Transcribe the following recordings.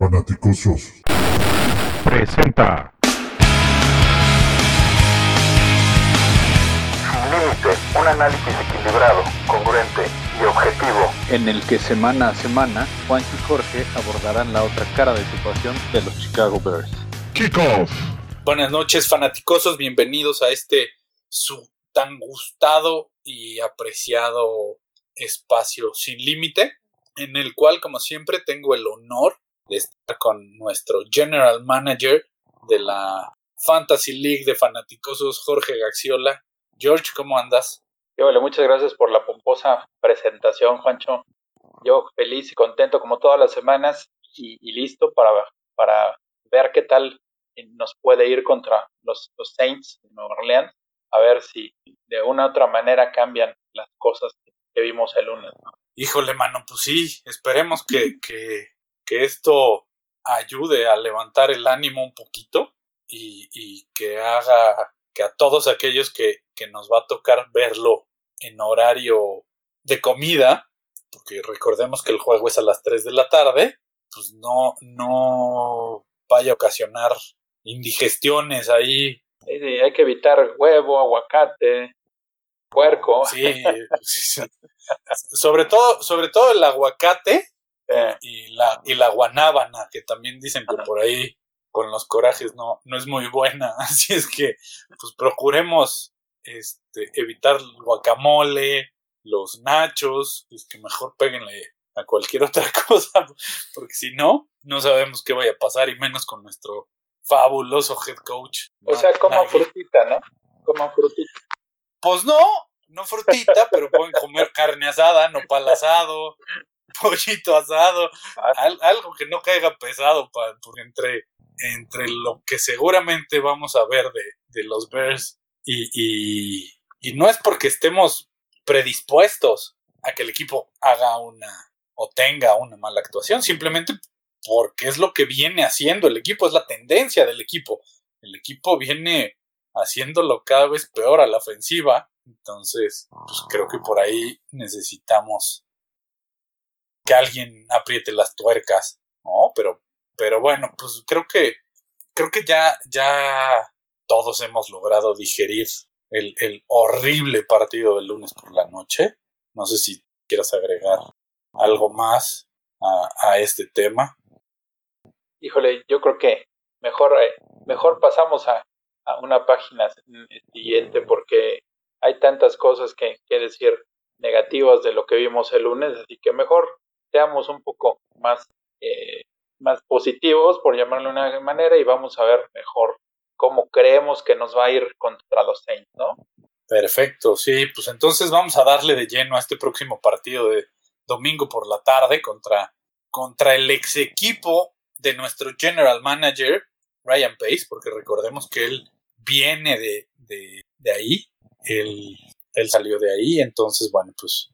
Fanaticosos. Presenta. Sin límite, un análisis equilibrado, congruente y objetivo. en el que semana a semana Juan y Jorge abordarán la otra cara de situación de los Chicago Bears. Kickoff. Buenas noches, fanaticosos. Bienvenidos a este su tan gustado y apreciado espacio sin límite, en el cual, como siempre, tengo el honor de estar con nuestro general manager de la Fantasy League de fanaticosos, Jorge Gaxiola. George, ¿cómo andas? Yo, vale, muchas gracias por la pomposa presentación, Juancho. Yo feliz y contento como todas las semanas y, y listo para, para ver qué tal nos puede ir contra los, los Saints de Nueva Orleans. A ver si de una u otra manera cambian las cosas que vimos el lunes. ¿no? Híjole, mano, pues sí, esperemos que, que, que esto ayude a levantar el ánimo un poquito y, y que haga que a todos aquellos que, que nos va a tocar verlo en horario de comida, porque recordemos que el juego es a las 3 de la tarde, pues no, no vaya a ocasionar indigestiones ahí. Hay que evitar huevo, aguacate, puerco. Sí, sobre todo, sobre todo el aguacate Eh, y la, y la guanábana, que también dicen que por ahí con los corajes no, no es muy buena. Así es que, pues procuremos este, evitar el guacamole, los nachos, es que mejor péguenle a cualquier otra cosa, porque si no, no sabemos qué vaya a pasar, y menos con nuestro fabuloso head coach. o sea, como frutita, ¿no? Como frutita. Pues no, no frutita, pero pueden comer carne asada, nopal asado, pollito asado, al- algo que no caiga pesado, pa- porque entre, entre lo que seguramente vamos a ver de, de los Bears y, y, y no es porque estemos predispuestos a que el equipo haga una o tenga una mala actuación, simplemente porque es lo que viene haciendo el equipo, es la tendencia del equipo. El equipo viene haciéndolo cada vez peor a la ofensiva, entonces pues creo que por ahí necesitamos que alguien apriete las tuercas, ¿no? Pero, pero bueno, pues creo que, creo que ya, ya todos hemos logrado digerir el, el horrible partido del lunes por la noche. No sé si quieras agregar algo más a, a este tema. Híjole, yo creo que mejor, eh, mejor pasamos a, a una página siguiente porque hay tantas cosas que, que decir negativas de lo que vimos el lunes, así que mejor seamos un poco más, eh, más positivos, por llamarlo de una manera, y vamos a ver mejor cómo creemos que nos va a ir contra los Saints, ¿no? Perfecto, sí, pues entonces vamos a darle de lleno a este próximo partido de domingo por la tarde contra, contra el ex equipo de nuestro general manager, Ryan Pace, porque recordemos que él viene de, de, de ahí, él, él salió de ahí, entonces bueno, pues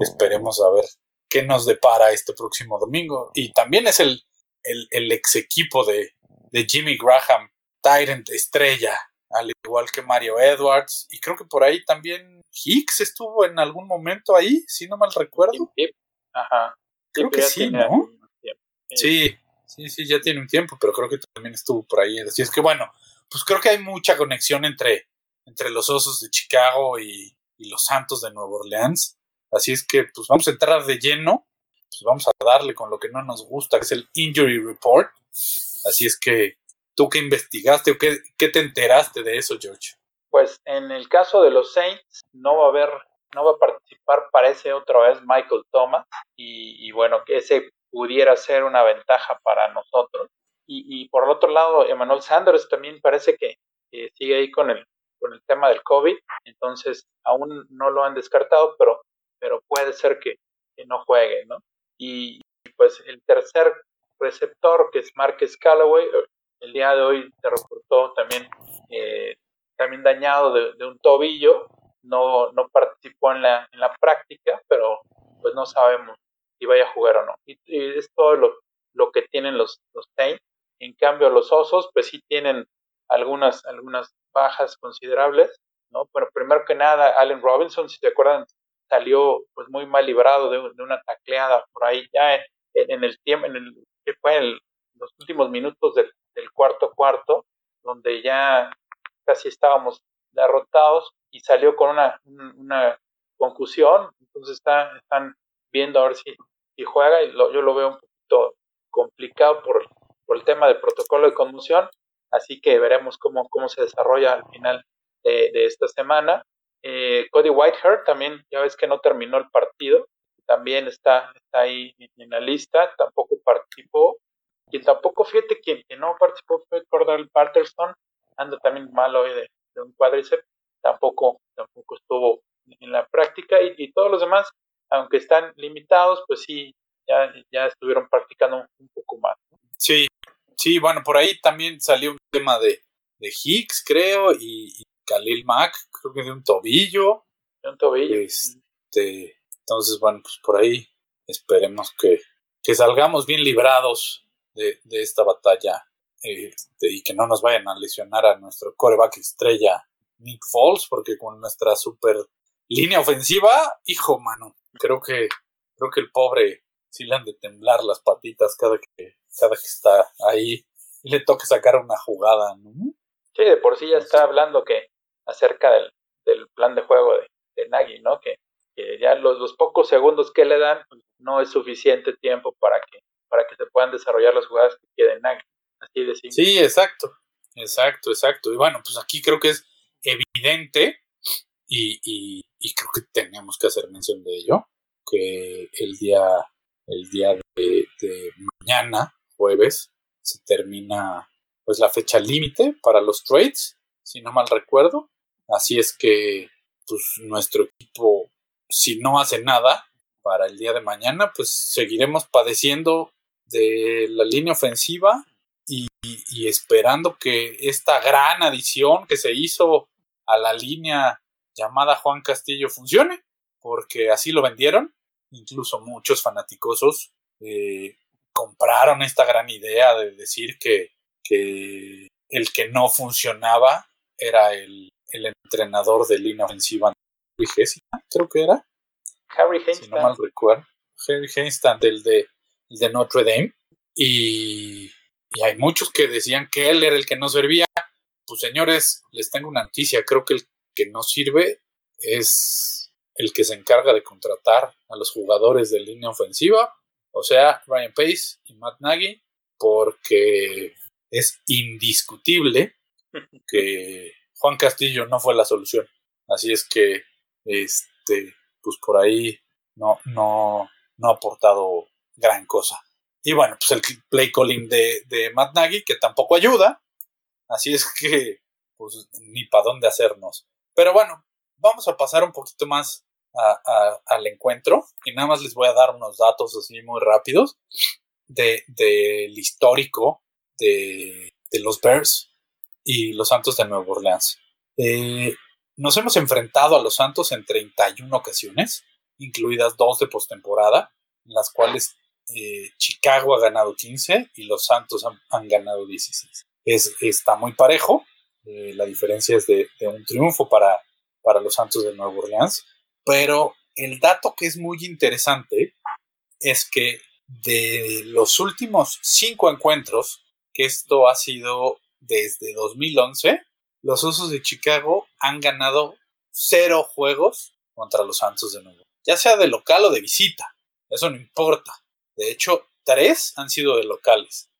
esperemos a ver qué nos depara este próximo domingo. Y también es el, el, el ex equipo de, de Jimmy Graham, Tyrant estrella, al igual que Mario Edwards, y creo que por ahí también Hicks estuvo en algún momento ahí, si no mal recuerdo. Ajá. Creo que sí, ¿no? Sí, sí, sí, ya tiene un tiempo, pero creo que también estuvo por ahí. Así es que bueno, pues creo que hay mucha conexión entre, entre los Osos de Chicago y, y los Santos de Nueva Orleans. Así es que pues vamos a entrar de lleno, pues vamos a darle con lo que no nos gusta, que es el Injury Report. Así es que, ¿tú qué investigaste o qué, qué te enteraste de eso, George? Pues en el caso de los Saints no va a haber, no va a participar, parece otra vez Michael Thomas y, bueno, que ese pudiera ser una ventaja para nosotros. Y, y por el otro lado, Emmanuel Sanders también parece que, que sigue ahí con el, con el tema del COVID, entonces aún no lo han descartado, pero, pero puede ser que, no juegue, ¿no? Y, pues el tercer receptor, que es Marcus Callaway, el día de hoy se reportó también eh, también dañado de, un tobillo, no, no participó en la, en la práctica, pero pues no sabemos si vaya a jugar o no. Y, es todo lo, lo, que tienen los, los Saints. En cambio, los Osos, pues sí tienen algunas, algunas bajas considerables, ¿no? Pero primero que nada, Allen Robinson, si se acuerdan, salió pues muy mal librado de, de una tacleada por ahí ya en, en el tiempo, en el que fue el los últimos minutos del, cuarto cuarto, donde ya casi estábamos derrotados y salió con una, una concusión, entonces está, están viendo a ver si, si juega y yo lo veo un poquito complicado por, por el tema del protocolo de conmoción, así que veremos cómo, cómo se desarrolla al final de esta semana. Eh, Cody Whitehair también, ya ves que no terminó el partido, también está, está ahí en la lista, tampoco participó. Quien tampoco, fíjate, quien, no participó fue Cordell Patterson, anda también mal hoy de, un cuádriceps, tampoco, tampoco estuvo en la práctica y, todos los demás, aunque están limitados, pues sí, ya, ya estuvieron practicando un, poco más. Sí, sí, bueno, por ahí también salió un tema de, de Hicks, creo, y, Khalil Mack, creo que de un tobillo. De un tobillo. Este, entonces, bueno, pues por ahí esperemos que, que salgamos bien librados de, de esta batalla este, y que no nos vayan a lesionar a nuestro coreback estrella Nick Foles, porque con nuestra super línea ofensiva, hijo mano, creo que creo que el pobre sí le han de temblar las patitas cada que cada que está ahí y le toca sacar una jugada, ¿no? Sí, de por sí ya está hablando que acerca del, plan de juego de, de Nagy, ¿no? Que, ya los, los, pocos segundos que le dan pues, no es suficiente tiempo para que para que se puedan desarrollar las jugadas que quieren Nagy. Así de. Sí, exacto. Exacto, exacto. Y bueno, pues aquí creo que es evidente y, y, y, creo que tenemos que hacer mención de ello, que el día, el día de, de mañana, jueves, se termina pues la fecha límite para los trades, si no mal recuerdo. Así es que pues nuestro equipo, si no hace nada para el día de mañana, pues seguiremos padeciendo de la línea ofensiva y, y, esperando que esta gran adición que se hizo a la línea llamada Juan Castillo funcione, porque así lo vendieron. Incluso muchos fanáticosos eh, compraron esta gran idea de decir que, que el que no funcionaba era el, el entrenador de línea ofensiva Harry creo que era. Harry Heinstein. Si no mal recuerdo. Harry Heinstein, del de, de Notre Dame. Y, y hay muchos que decían que él era el que no servía. Pues señores, les tengo una noticia. Creo que el que no sirve es el que se encarga de contratar a los jugadores de línea ofensiva, o sea, Ryan Pace y Matt Nagy, porque es indiscutible que Juan Castillo no fue la solución. Así es que, este, pues por ahí no, no, no ha aportado gran cosa. Y bueno, pues el play calling de, de Matt Nagy, que tampoco ayuda. Así es que, pues ni para dónde hacernos. Pero bueno, vamos a pasar un poquito más al encuentro. Y nada más les voy a dar unos datos así muy rápidos del de, histórico de, de, los Bears y los Santos de Nueva Orleans. Eh, nos hemos enfrentado a los Santos en 31 ocasiones, incluidas dos de postemporada, en las cuales eh, Chicago ha ganado 15 y los Santos han, ganado 16. Es, está muy parejo, eh, la diferencia es de, un triunfo para, para los Santos de Nueva Orleans, pero el dato que es muy interesante es que de los últimos cinco encuentros, que esto ha sido desde 2011, los Osos de Chicago han ganado cero juegos contra los Santos de Orleans, ya sea de local o de visita, eso no importa. De hecho, tres han sido de locales,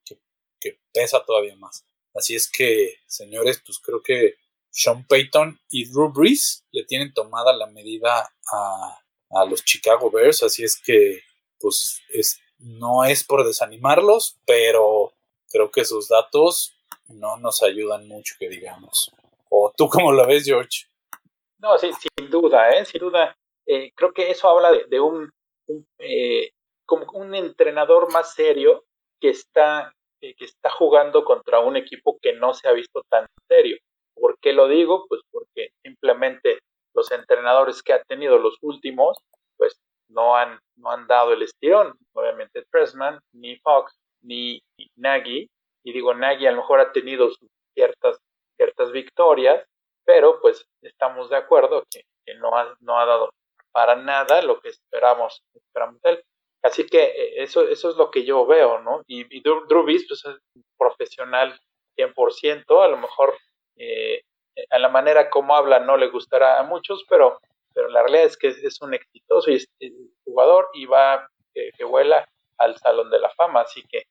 que, pesa todavía más. Así es que, señores, pues creo que Sean Payton y Drew Brees le tienen tomada la medida a, a los Chicago Bears, así es que, pues, es, no es por desanimarlos, pero creo que sus datos no nos ayudan mucho, que digamos. ¿O tú cómo lo ves, George? No, sí, sin duda, ¿eh? sin duda. Eh, creo que eso habla de, un, eh, como un entrenador más serio que está, eh, que está jugando contra un equipo que no se ha visto tan serio. ¿Por qué lo digo? Pues porque simplemente los entrenadores que ha tenido los últimos, pues no han, no han dado el estirón. Obviamente Pressman, ni Fox, ni Nagy. Y digo, Nagy a lo mejor ha tenido ciertas, ciertas victorias, pero pues estamos de acuerdo que, no, ha, no ha dado para nada lo que esperamos, esperamos él. Así que eh, eso, eso es lo que yo veo, ¿no? Y, y Drew, pues es profesional 100%, a lo mejor eh, a la manera como habla no le gustará a muchos, pero, pero la realidad es que es, un exitoso jugador y va que, vuela al Salón de la Fama, así que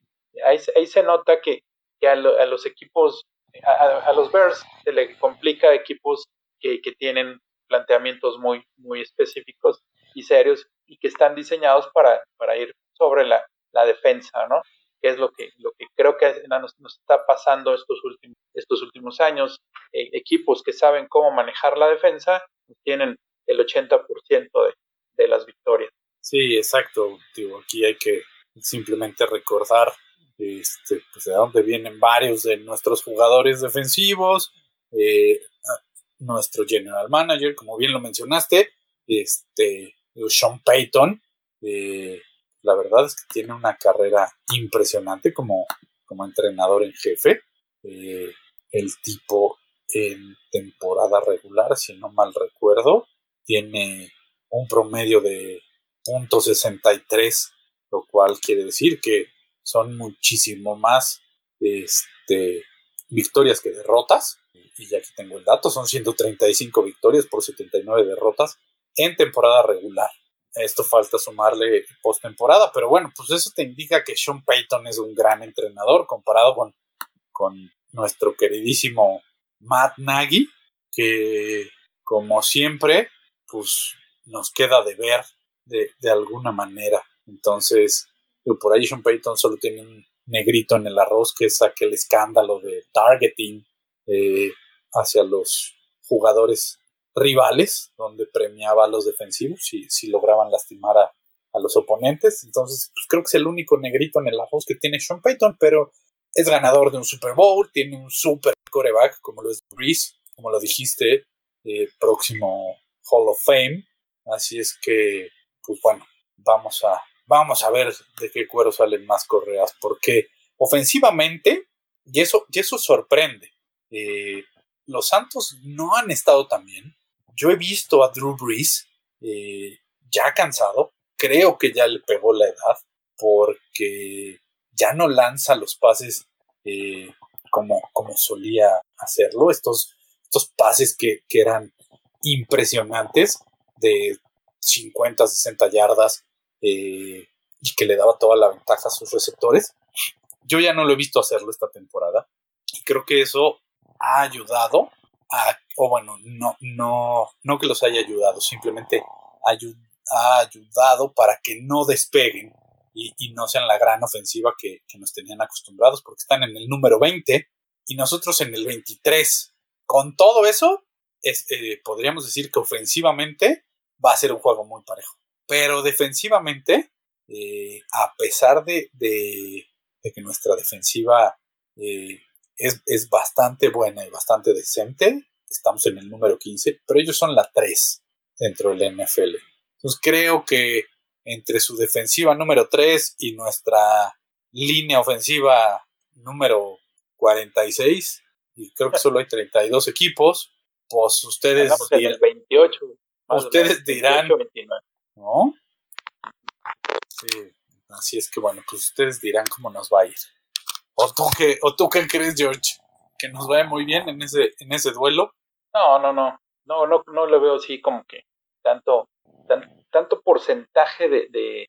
ahí, ahí se nota que, que a, los equipos, a, los Bears se le complica a equipos que, que tienen planteamientos muy, muy específicos y serios y que están diseñados para, ir sobre la, defensa, ¿no? Que es lo que, lo que creo que nos, está pasando estos últimos, estos últimos años. Eh, equipos que saben cómo manejar la defensa tienen el 80% de, de las victorias. Sí, exacto. Aquí hay que simplemente recordar este, pues de dónde vienen varios de nuestros jugadores defensivos, eh, nuestro general manager, como bien lo mencionaste, este, Sean Payton, eh, la verdad es que tiene una carrera impresionante como, como entrenador en jefe. Eh, el tipo en temporada regular, si no mal recuerdo, tiene un promedio de .63, lo cual quiere decir que son muchísimo más este, victorias que derrotas. Y ya aquí tengo el dato, son 135 victorias por 79 derrotas en temporada regular. Esto falta sumarle postemporada, pero bueno, pues eso te indica que Sean Payton es un gran entrenador comparado con, con nuestro queridísimo Matt Nagy, que como siempre, pues nos queda de ver de, de alguna manera. Entonces, por ahí Sean Payton solo tiene un negrito en el arroz, que es aquel escándalo de targeting eh, hacia los jugadores rivales, donde premiaba a los defensivos si, si lograban lastimar a, a los oponentes. Entonces, pues, creo que es el único negrito en el arroz que tiene Sean Payton, pero es ganador de un Super Bowl, tiene un super coreback, como lo es Breeze, como lo dijiste, eh, próximo Hall of Fame. Así es que, pues bueno, vamos a, vamos a ver de qué cuero salen más correas, porque ofensivamente, y eso, y eso sorprende, eh, los Santos no han estado tan bien. Yo he visto a Drew Brees eh, ya cansado, creo que ya le pegó la edad, porque ya no lanza los pases eh, como, como solía hacerlo, estos, estos pases que, que eran impresionantes de 50, 60 yardas eh, y que le daba toda la ventaja a sus receptores. Yo ya no lo he visto hacerlo esta temporada y creo que eso ha ayudado a, o bueno, no, no, no que los haya ayudado, simplemente ha ayudado para que no despeguen y, no sean la gran ofensiva que, nos tenían acostumbrados, porque están en el número 20 y nosotros en el 23. Con todo eso, eh, podríamos decir que ofensivamente va a ser un juego muy parejo. Pero defensivamente, eh, a pesar de, que nuestra defensiva eh, es, bastante buena y bastante decente, estamos en el número 15, pero ellos son la 3 dentro del NFL. Entonces creo que entre su defensiva número 3 y nuestra línea ofensiva número 46, y creo que solo hay 32 equipos, pues ustedes dirán, 28, ustedes dirán, ¿no? Sí, así es que bueno, pues ustedes dirán cómo nos va a ir. ¿O tú qué, o tú qué crees, George? ¿Que nos vaya muy bien en ese, en ese duelo? No, no, no. No, no, no lo veo así como que tanto, tanto porcentaje de, de,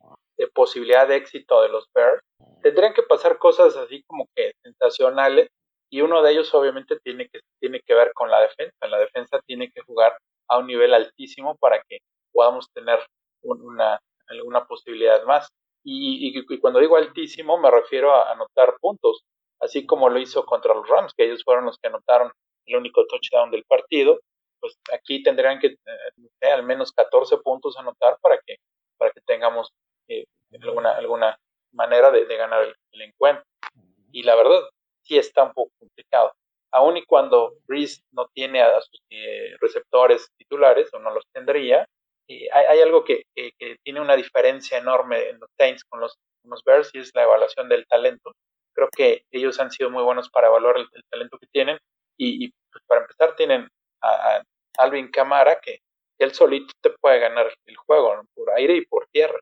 posibilidad de éxito de los Bears. Tendrían que pasar cosas así como que sensacionales y uno de ellos obviamente tiene que, tiene que ver con la defensa. La defensa tiene que jugar a un nivel altísimo para que podamos tener una, alguna posibilidad más. Y, cuando digo altísimo me refiero a anotar puntos, así como lo hizo contra los Rams, que ellos fueron los que anotaron el único touchdown del partido, pues aquí tendrían que eh, al menos 14 puntos anotar para que, para que tengamos eh, alguna, alguna manera de, ganar el, encuentro. Y la verdad, sí está un poco complicado. Aun y cuando Breeze no tiene a sus eh, receptores titulares, o no los tendría, hay, algo que, tiene una diferencia enorme en los Saints con los, los, Bears y es la evaluación del talento. Creo que ellos han sido muy buenos para evaluar el, talento que tienen y, pues para empezar tienen a, Alvin Camara que él solito te puede ganar el juego por aire y por tierra.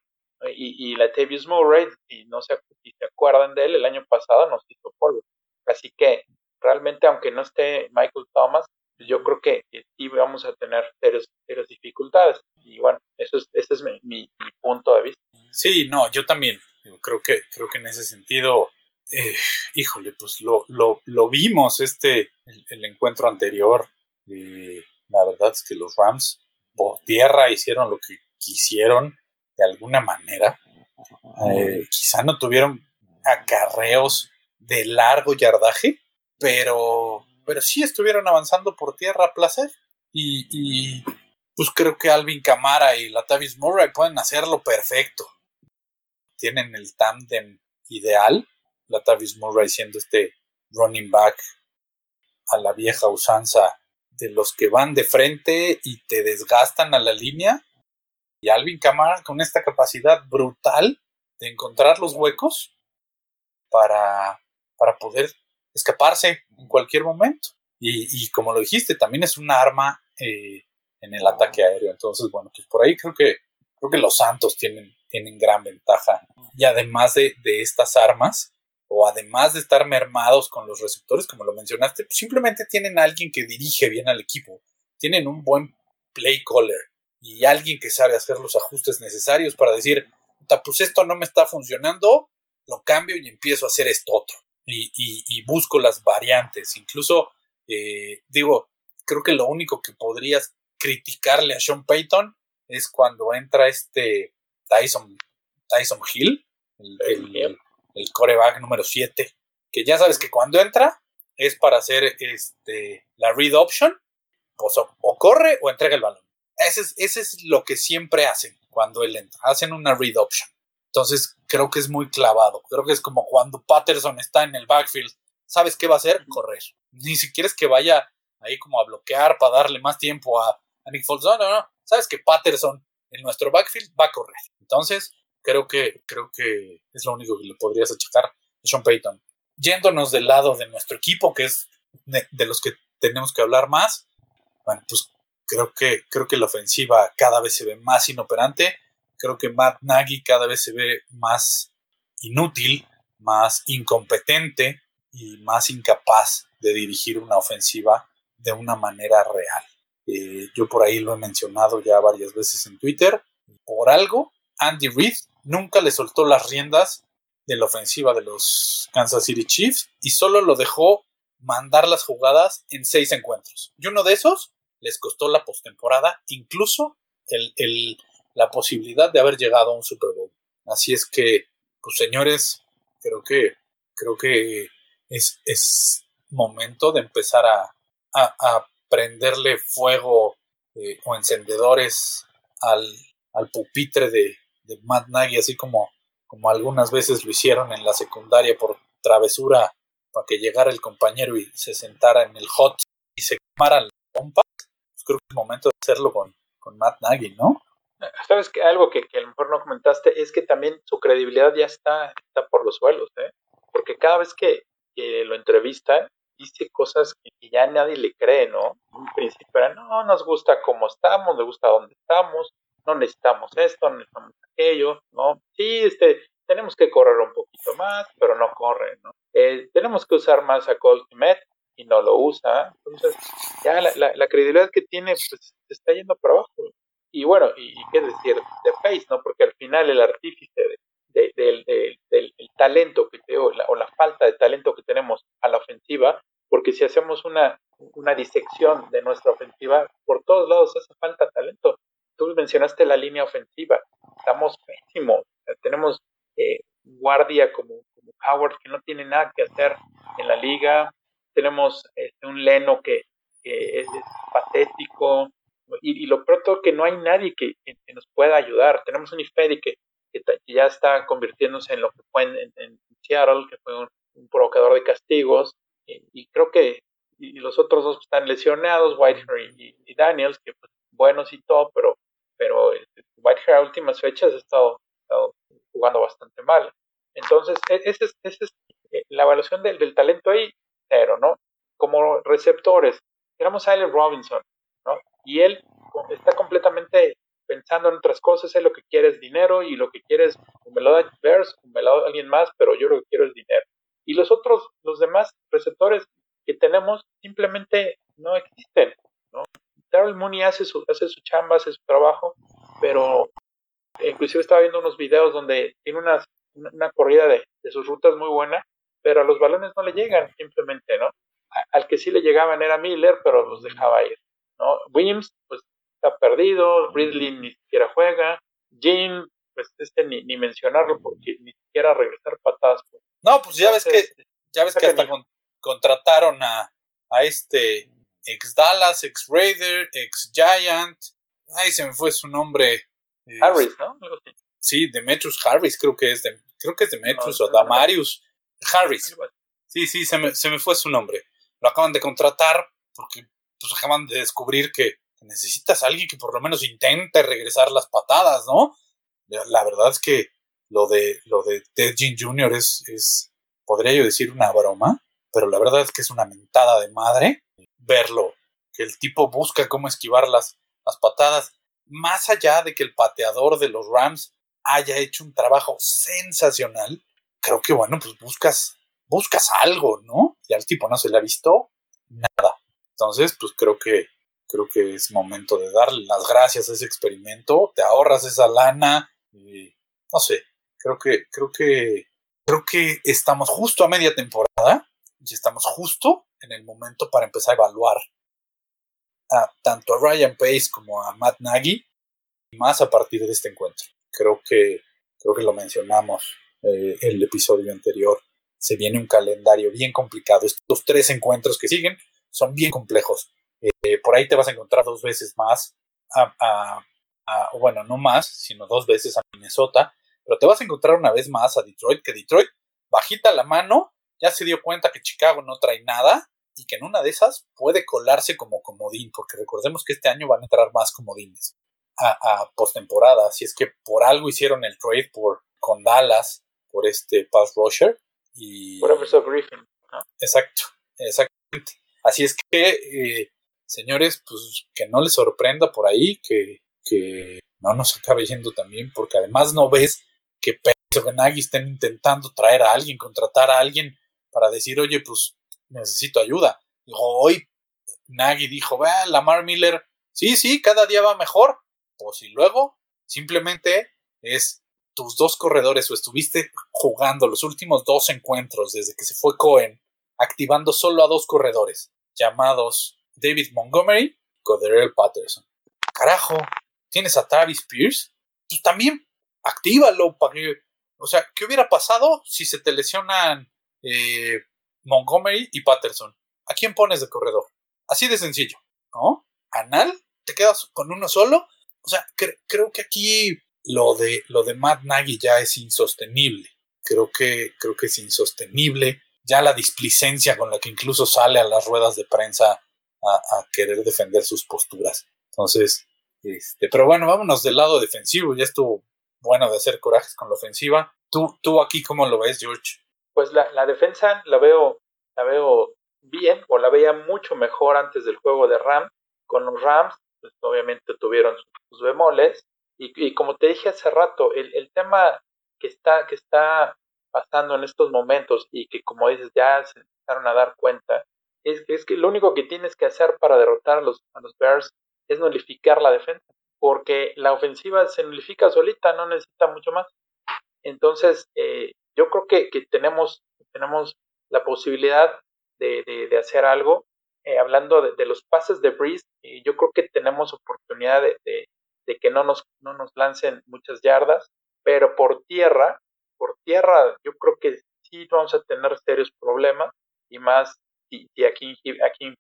Y, y Latavius Murray, si no se, si se acuerdan de él, el año pasado nos hizo polvo. Así que realmente, aunque no esté Michael Thomas, yo creo que, sí vamos a tener serios, dificultades. Y bueno, eso es, ese es mi, mi, punto de vista. Sí, no, yo también. creo que, creo que en ese sentido, eh, híjole, pues lo, lo, lo vimos este, el, encuentro anterior. Eh, la verdad es que los Rams por tierra hicieron lo que quisieron de alguna manera. Eh, quizá no tuvieron acarreos de largo yardaje, pero, pero sí estuvieron avanzando por tierra a placer. Y, y pues creo que Alvin Camara y Latavius Murray pueden hacerlo perfecto. Tienen el tándem ideal. Latavius Murray siendo este running back a la vieja usanza de los que van de frente y te desgastan a la línea. Y Alvin Kamara con esta capacidad brutal de encontrar los huecos para, para poder escaparse en cualquier momento. Y, como lo dijiste, también es un arma eh, en el ataque aéreo. Entonces, bueno, pues por ahí creo que, creo que los Santos tienen, tienen gran ventaja. Y además de, estas armas, o además de estar mermados con los receptores, como lo mencionaste, pues simplemente tienen alguien que dirige bien al equipo, tienen un buen play caller y alguien que sabe hacer los ajustes necesarios para decir, pues esto no me está funcionando, lo cambio y empiezo a hacer esto otro. Y, busco las variantes. Incluso, eh, digo, creo que lo único que podrías criticarle a Sean Payton es cuando entra este Tyson, Tyson Hill, el, el coreback número 7, que ya sabes que cuando entra es para hacer este, la read option, pues o, corre o entrega el balón. Ese es, ese es lo que siempre hacen cuando él entra, hacen una read option. Entonces creo que es muy clavado, creo que es como cuando Patterson está en el backfield, ¿sabes qué va a hacer? Correr. Ni siquiera es que vaya ahí como a bloquear para darle más tiempo a, a Nick Foles. No, no, no. Sabes que Patterson en nuestro backfield va a correr. Entonces, creo que, creo que es lo único que le podrías achacar a Sean Payton. Yéndonos del lado de nuestro equipo, que es de, los que tenemos que hablar más, bueno, pues creo que, creo que la ofensiva cada vez se ve más inoperante. Creo que Matt Nagy cada vez se ve más inútil, más incompetente y más incapaz de dirigir una ofensiva de una manera real. Eh, yo por ahí lo he mencionado ya varias veces en Twitter. Por algo, Andy Reid nunca le soltó las riendas de la ofensiva de los Kansas City Chiefs y solo lo dejó mandar las jugadas en seis encuentros. Y uno de esos les costó la postemporada, incluso el, la posibilidad de haber llegado a un Super Bowl. Así es que, pues señores, creo que, creo que es, es momento de empezar a, a, prenderle fuego eh, o encendedores al, al pupitre de, de Matt Nagy, así como, como algunas veces lo hicieron en la secundaria por travesura para que llegara el compañero y se sentara en el hot y se quemara la pompa, pues creo que es momento de hacerlo con, con Matt Nagy, ¿no? Sabes que algo que, a lo mejor no comentaste es que también su credibilidad ya está, está por los suelos, ¿eh? porque cada vez que, lo entrevistan dice cosas que, ya nadie le cree, ¿no? En principio era, no, nos gusta cómo estamos, nos gusta dónde estamos, no necesitamos esto, no necesitamos aquello, ¿no? Sí, este, tenemos que correr un poquito más, pero no corre, ¿no? Eh, tenemos que usar más a Colt y no lo usa, entonces ya la, la, credibilidad que tiene pues se está yendo para abajo. Y bueno, y, qué decir de Pace, ¿no? Porque al final el artífice de, del, talento que te, o, la, o la falta de talento que tenemos a la ofensiva, porque si hacemos una, una disección de nuestra ofensiva, por todos lados hace falta talento tú mencionaste la línea ofensiva, estamos pésimos, tenemos eh, guardia como, como, Howard que no tiene nada que hacer en la liga, tenemos este, un Leno que, es, patético, y, lo pronto que no hay nadie que, nos pueda ayudar, tenemos un Ifedi que, que, ya está convirtiéndose en lo que fue en, Seattle, que fue un, provocador de castigos, y, creo que y los otros dos están lesionados, Whitehair y, Daniels, que pues, buenos y todo, pero pero este, Whitehair a últimas fechas ha estado, jugando bastante mal. Entonces, e, esa es, eh, la evaluación del, del, talento ahí, cero, ¿no? Como receptores, tenemos a Allen Robinson, ¿no? Y él está completamente pensando en otras cosas, es lo que quiere es dinero y lo que quiere es, lo da Bears, lo da alguien más, pero yo lo que quiero es dinero. Y los otros, los demás receptores que tenemos simplemente no existen, ¿no? Darrell Mooney hace su, hace su chamba, hace su trabajo, pero inclusive estaba viendo unos videos donde tiene una, una corrida de, de sus rutas muy buena, pero a los balones no le llegan simplemente, ¿no? al que sí le llegaban era Miller, pero los dejaba ir, ¿no? Williams, pues está perdido, Ridley ni siquiera juega, Jean, pues este ni, ni mencionarlo porque ni siquiera regresar patadas. Pues. No, pues ya ves que, ya ves que hasta contrataron a, a este ex Dallas, ex Raider, ex Giant, ay, se me fue su nombre. Harris, ¿no? Sí, Demetrius Harris, creo que es de, creo que es Demetrius o Damarius Harris. Sí, sí, se me, se me fue su nombre lo acaban de contratar porque pues acaban de descubrir que necesitas a alguien que por lo menos intente regresar las patadas, ¿no? La verdad es que lo de lo de Ted Jean Jr. es, es, podría yo decir una broma, pero la verdad es que es una mentada de madre verlo, que el tipo busca cómo esquivar las, las patadas, más allá de que el pateador de los Rams haya hecho un trabajo sensacional, creo que bueno, pues buscas buscas algo, ¿no? Y al tipo no se le ha visto. Entonces, pues creo que creo que es momento de darle las gracias a ese experimento, te ahorras esa lana y no sé, creo que creo que creo que estamos justo a media temporada y estamos justo en el momento para empezar a evaluar a, tanto a Ryan Pace como a Matt Nagy más a partir de este encuentro. Creo que creo que lo mencionamos eh, el episodio anterior se viene un calendario bien complicado. Estos tres encuentros que siguen son bien complejos. Eh, por ahí te vas a encontrar dos veces más, a, bueno, no más, sino dos veces a Minnesota, pero te vas a encontrar una vez más a Detroit, que Detroit, bajita la mano, ya se dio cuenta que Chicago no trae nada y que en una de esas puede colarse como comodín, porque recordemos que este año van a entrar más comodines a, a postemporada, así es que por algo hicieron el trade por, con Dallas, por este pass rusher, y... Profesor Griffin. Exacto, exactamente. Así es que, eh, señores, pues que no les sorprenda por ahí que, que no nos acabe yendo también, porque además no ves que Pedro Nagy estén intentando traer a alguien, contratar a alguien para decir, oye, pues necesito ayuda. Dijo, hoy Nagy dijo, vea, Lamar Miller, sí, sí, cada día va mejor. Pues y luego simplemente es tus dos corredores o estuviste jugando los últimos dos encuentros desde que se fue Cohen, activando solo a dos corredores, llamados David Montgomery y Coderell Patterson. Carajo, tienes a Travis Pierce, pues también actívalo para que, o sea, ¿qué hubiera pasado si se te lesionan eh, Montgomery y Patterson? ¿A quién pones de corredor? Así de sencillo, ¿no? ¿Anal? ¿Te quedas con uno solo? O sea, creo que aquí lo de, lo de Matt Nagy ya es insostenible. Creo que, creo que es insostenible. Ya la displicencia con la que incluso sale a las ruedas de prensa a, querer defender sus posturas. Entonces, este, pero bueno, vámonos del lado defensivo. Ya estuvo bueno de hacer corajes con la ofensiva. ¿Tú, tú aquí cómo lo ves, George? Pues la, la defensa la veo, la veo bien, o la veía mucho mejor antes del juego de Rams. Con los Rams, pues obviamente tuvieron sus bemoles, y, como te dije hace rato, el, el, tema que está, que está pasando en estos momentos y que como dices ya se empezaron a dar cuenta, es, es que lo único que tienes que hacer para derrotar a los, a los Bears es nulificar la defensa, porque la ofensiva se nulifica solita, no necesita mucho más. Entonces, eh, yo creo que, que, tenemos, tenemos la posibilidad de, de, hacer algo. Eh, hablando de, de, los pases de Breeze, eh, yo creo que tenemos oportunidad de, de que no nos, no nos lancen muchas yardas, pero por tierra, por tierra yo creo que sí vamos a tener serios problemas y más si, aquí, aquí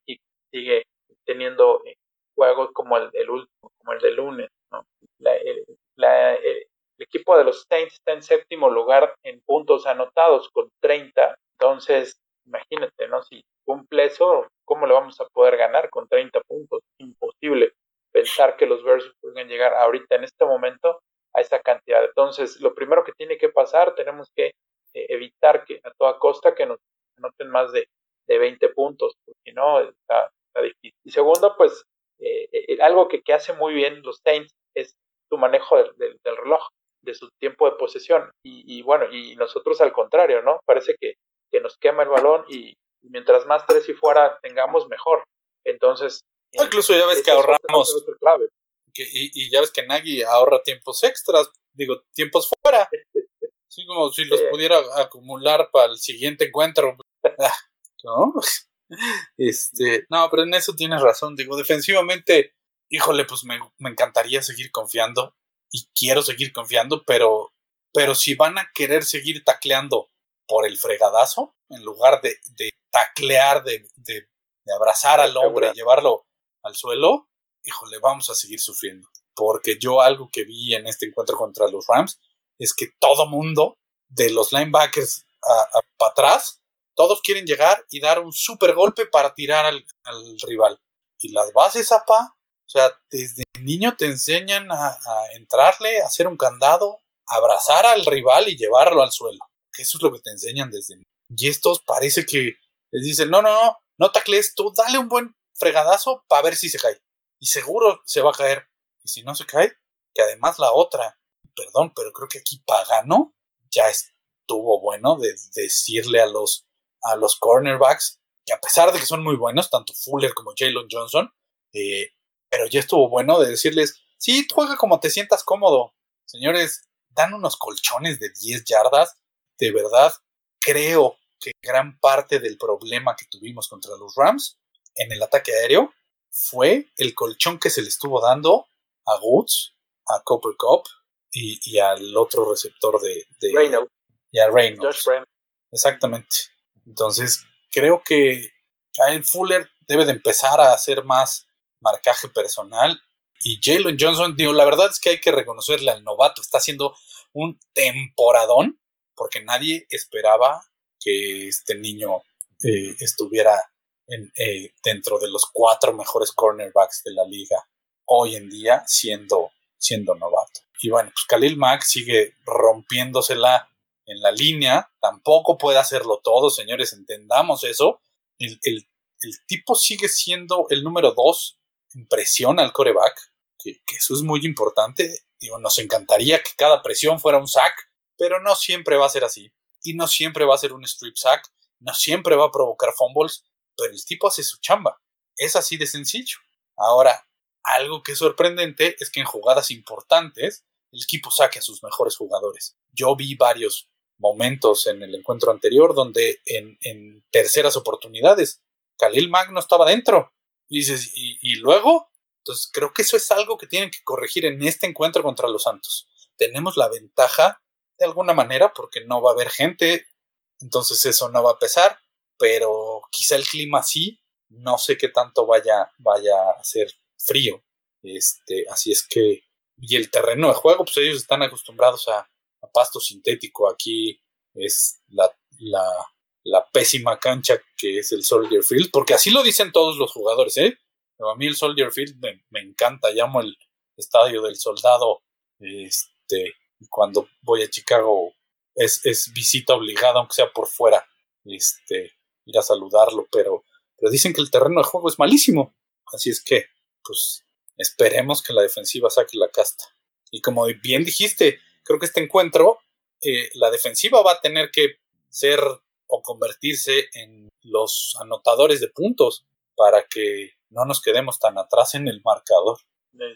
sigue teniendo eh, juegos como el, el último, como el de lunes. ¿no? el, el, equipo de los Saints está en séptimo lugar en puntos anotados con 30, entonces imagínate, ¿no? Si cumple eso, ¿cómo le vamos a poder ganar con 30 puntos? Imposible pensar que los Bears pueden llegar ahorita en este momento a esa cantidad. Entonces, lo primero que tiene que pasar, tenemos que eh, evitar que a toda costa que nos anoten más de, de 20 puntos, porque no, está, difícil. Y segundo, pues, eh, eh, algo que, que, hace muy bien los Saints es su manejo del, del, reloj, de su tiempo de posesión. Y, bueno, y nosotros al contrario, ¿no? Parece que, que nos quema el balón y mientras más tres y fuera tengamos, mejor. Entonces... incluso ya ves que ahorramos... Clave. Que, y, ya ves que Nagy ahorra tiempos extras, digo, tiempos fuera. Así como si los pudiera acumular para el siguiente encuentro. Ah, ¿No? Este, no, pero en eso tienes razón. Digo, defensivamente, híjole, pues me, encantaría seguir confiando y quiero seguir confiando, pero, pero si van a querer seguir tacleando por el fregadazo, en lugar de, de taclear, de, de, abrazar al hombre y llevarlo al suelo, híjole, vamos a seguir sufriendo. Porque yo algo que vi en este encuentro contra los Rams es que todo mundo, de los linebackers para atrás, todos quieren llegar y dar un super golpe para tirar al, rival. Y las bases, apa, o sea, desde niño te enseñan a, entrarle, a hacer un candado, abrazar al rival y llevarlo al suelo. Eso es lo que te enseñan desde niño. Y estos parece que les dicen, no, no, no, no tacles tú, dale un buen fregadazo para ver si se cae. Y seguro se va a caer. Y si no se cae, que además la otra, perdón, pero creo que aquí Pagano ya estuvo bueno de decirle a los a los cornerbacks, que a pesar de que son muy buenos, tanto Fuller como Jalen Johnson, eh, pero ya estuvo bueno de decirles, sí, juega como te sientas cómodo. Señores, dan unos colchones de 10 yardas. De verdad, creo que gran parte del problema que tuvimos contra los Rams en el ataque aéreo fue el colchón que se le estuvo dando a Woods, a Copper Cup y, al otro receptor de, de Reynolds. Y a Reynolds. Exactamente. Entonces, creo que Kyle Fuller debe de empezar a hacer más marcaje personal. Y Jalen Johnson, digo, la verdad es que hay que reconocerle al novato, está haciendo un temporadón, porque nadie esperaba que este niño eh, estuviera en, eh, dentro de los cuatro mejores cornerbacks de la liga hoy en día siendo, siendo novato. Y bueno, pues Khalil Mack sigue rompiéndosela en la línea, tampoco puede hacerlo todo, señores, entendamos eso. El, tipo sigue siendo el número dos en presión al coreback, que, eso es muy importante. Digo, nos encantaría que cada presión fuera un sack, pero no siempre va a ser así. Y no siempre va a ser un strip sack, no siempre va a provocar fumbles, pero el tipo hace su chamba. Es así de sencillo. Ahora, algo que es sorprendente es que en jugadas importantes el equipo saque a sus mejores jugadores. Yo vi varios momentos en el encuentro anterior donde en, terceras oportunidades Khalil Mack no estaba dentro. Y dices, ¿y, luego? Entonces creo que eso es algo que tienen que corregir en este encuentro contra los Santos. Tenemos la ventaja de alguna manera porque no va a haber gente, entonces eso no va a pesar, pero quizá el clima sí, no sé qué tanto vaya, vaya a ser frío. Este, así es que, y el terreno de juego, pues ellos están acostumbrados a, pasto sintético. Aquí es la, la, pésima cancha que es el Soldier Field, porque así lo dicen todos los jugadores, ¿eh? a mí el Soldier Field me, encanta, llamo el estadio del soldado. Este, cuando voy a Chicago es, es visita obligada, aunque sea por fuera, este, ir a saludarlo, pero, pero dicen que el terreno de juego es malísimo. Así es que, pues, esperemos que la defensiva saque la casta. Y como bien dijiste, creo que este encuentro, eh, la defensiva va a tener que ser o convertirse en los anotadores de puntos para que no nos quedemos tan atrás en el marcador.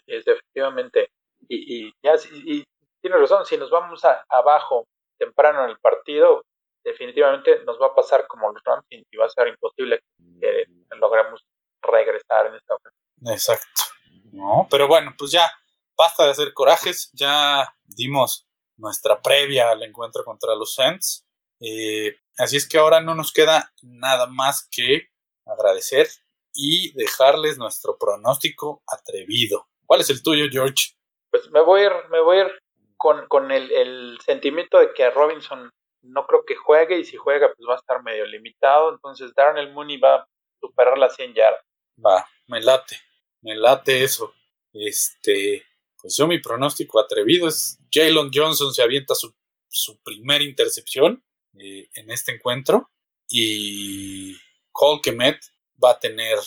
Efectivamente. Y, y, ya, y tiene razón, si nos vamos abajo temprano en el partido, definitivamente nos va a pasar como los Rams y va a ser imposible que logremos regresar en esta ocasión. Exacto. No, pero bueno, pues ya basta de hacer corajes, ya dimos nuestra previa al encuentro contra los Saints. Eh, así es que ahora no nos queda nada más que agradecer y dejarles nuestro pronóstico atrevido. ¿Cuál es el tuyo, George? Pues me voy a ir, me voy a ir con, el, el, sentimiento de que Robinson no creo que juegue y si juega pues va a estar medio limitado. Entonces Darnell Mooney va a superar las 100 yardas. Va, me late, me late eso. Este, pues yo mi pronóstico atrevido es Jalen Johnson se avienta su, su primera intercepción eh, en este encuentro y Cole Kemet va a tener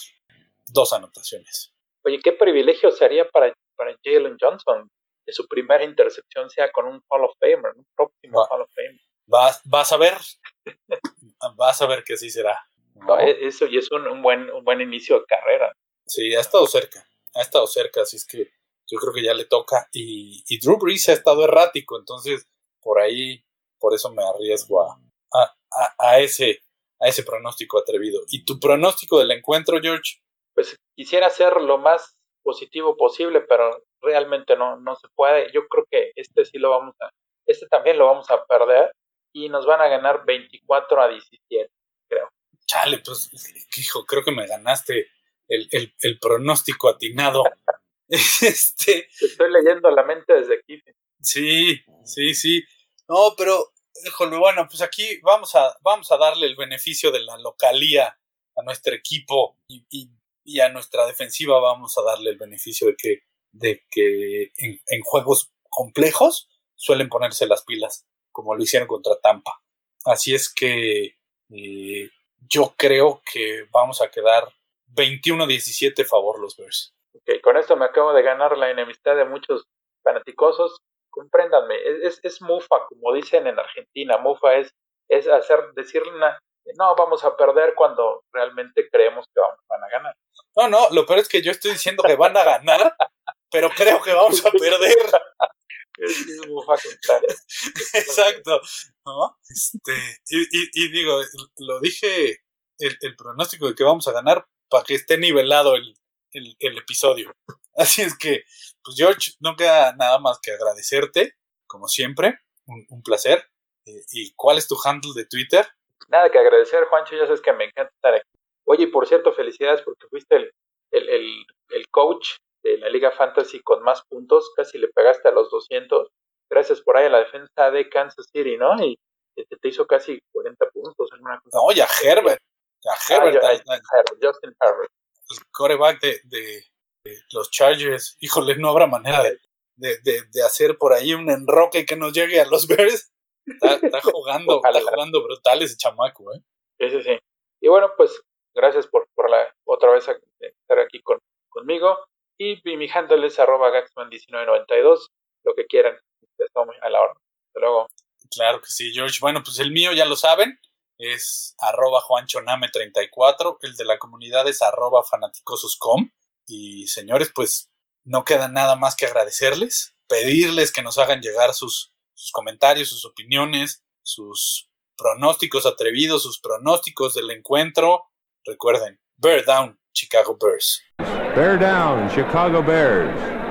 dos anotaciones. Oye, qué privilegio sería para, para Jalen Johnson su primera intercepción sea con un Hall of Famer, un próximo Hall of Famer. Vas, vas a ver, vas a ver que así será. E, eso y es un, buen, un buen inicio de carrera. Sí, ha estado cerca, ha estado cerca, así es que yo creo que ya le toca. Y, y Drew Brees ha estado errático, entonces por ahí, por eso me arriesgo a, a, a, ese, a ese pronóstico atrevido. ¿Y tu pronóstico del encuentro, George? Pues quisiera ser lo más positivo posible, pero realmente no, no se puede. Yo creo que este sí lo vamos a, este también lo vamos a perder y nos van a ganar 24 a 17, creo. Chale, pues, hijo, creo que me ganaste el, el, el pronóstico atinado. este... estoy leyendo la mente desde aquí. Sí, sí, sí. No, pero, híjole, bueno, pues aquí vamos a, vamos a darle el beneficio de la localía a nuestro equipo y, y, y a nuestra defensiva vamos a darle el beneficio de que, de que en, en juegos complejos suelen ponerse las pilas, como lo hicieron contra Tampa. Así es que eh, yo creo que vamos a quedar 21-17 favor los Bears. Ok, con esto me acabo de ganar la enemistad de muchos fanaticosos. Compréndanme, es, es, mufa, como dicen en Argentina. Mufa es, es hacer, decirle una, no, vamos a perder cuando realmente creemos que van a ganar. No, no, lo peor es que yo estoy diciendo que van a ganar, pero creo que vamos a perder. Es. Exacto. ¿no? Este, y, y, y, digo, lo dije el, el, pronóstico de que vamos a ganar para que esté nivelado el, el, el, episodio. Así es que, pues George, no queda nada más que agradecerte, como siempre, un, un placer. Eh, ¿Y cuál es tu handle de Twitter? Nada que agradecer, Juancho, ya sabes que me encanta estar aquí. Oye, y por cierto, felicidades porque fuiste el, el, el, el coach de la Liga Fantasy con más puntos, casi le pegaste a los 200. Gracias por ahí a la defensa de Kansas City, ¿no? Y te, te hizo casi 40 puntos. Alguna cosa. No, ya Herbert. Ya Herbert. Ah, ya, Herbert Justin Herbert. El coreback de, de, de, los Chargers. Híjole, no habrá manera de, de, de, hacer por ahí un enroque que nos llegue a los Bears. Está, está jugando, está jugando brutal ese chamaco, ¿eh? Sí, sí, sí. Y bueno, pues gracias por, por la otra vez estar aquí con, conmigo. Y mi handle es arroba gaxman1992. Lo que quieran, estamos a la hora. Hasta luego. Claro que sí, George. Bueno, pues el mío ya lo saben. Es arroba juanchoname34. El de la comunidad es arroba fanaticososcom. Y señores, pues no queda nada más que agradecerles, pedirles que nos hagan llegar sus, sus comentarios, sus opiniones, sus pronósticos atrevidos, sus pronósticos del encuentro. Recuerden, Bear Down, Chicago Bears. Bear down, Chicago Bears.